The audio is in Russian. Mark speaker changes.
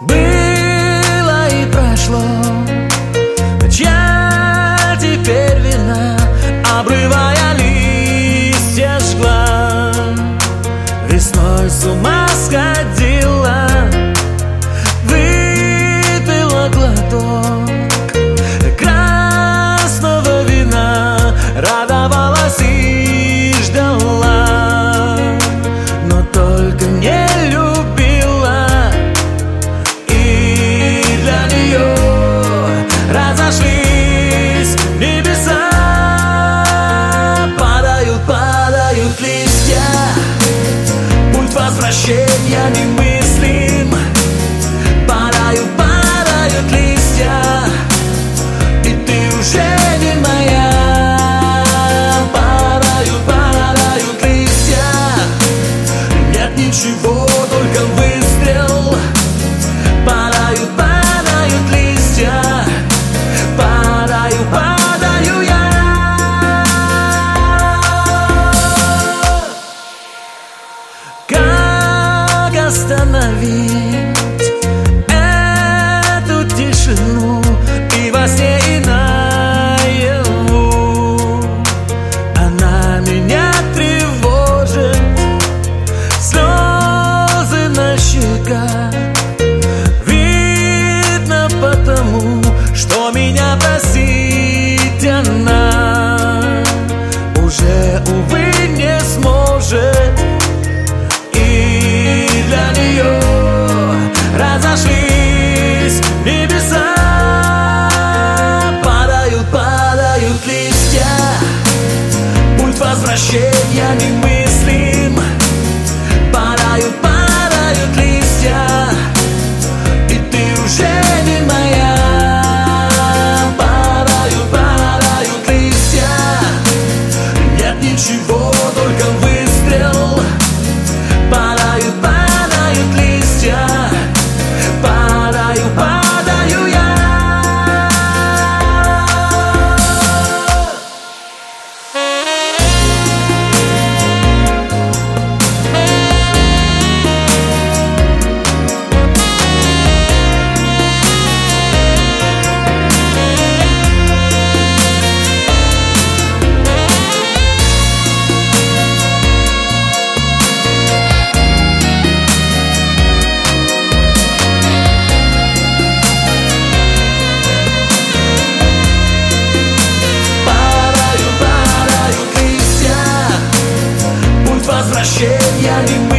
Speaker 1: Boom. прощения не мыслим Падают, падают листья. И ты уже не моя. Падают, падают листья. Нет ничего, только выстрел. Падают, падают листья. Падаю, падаю я. God остановить эту тишину. возвращениями мы. I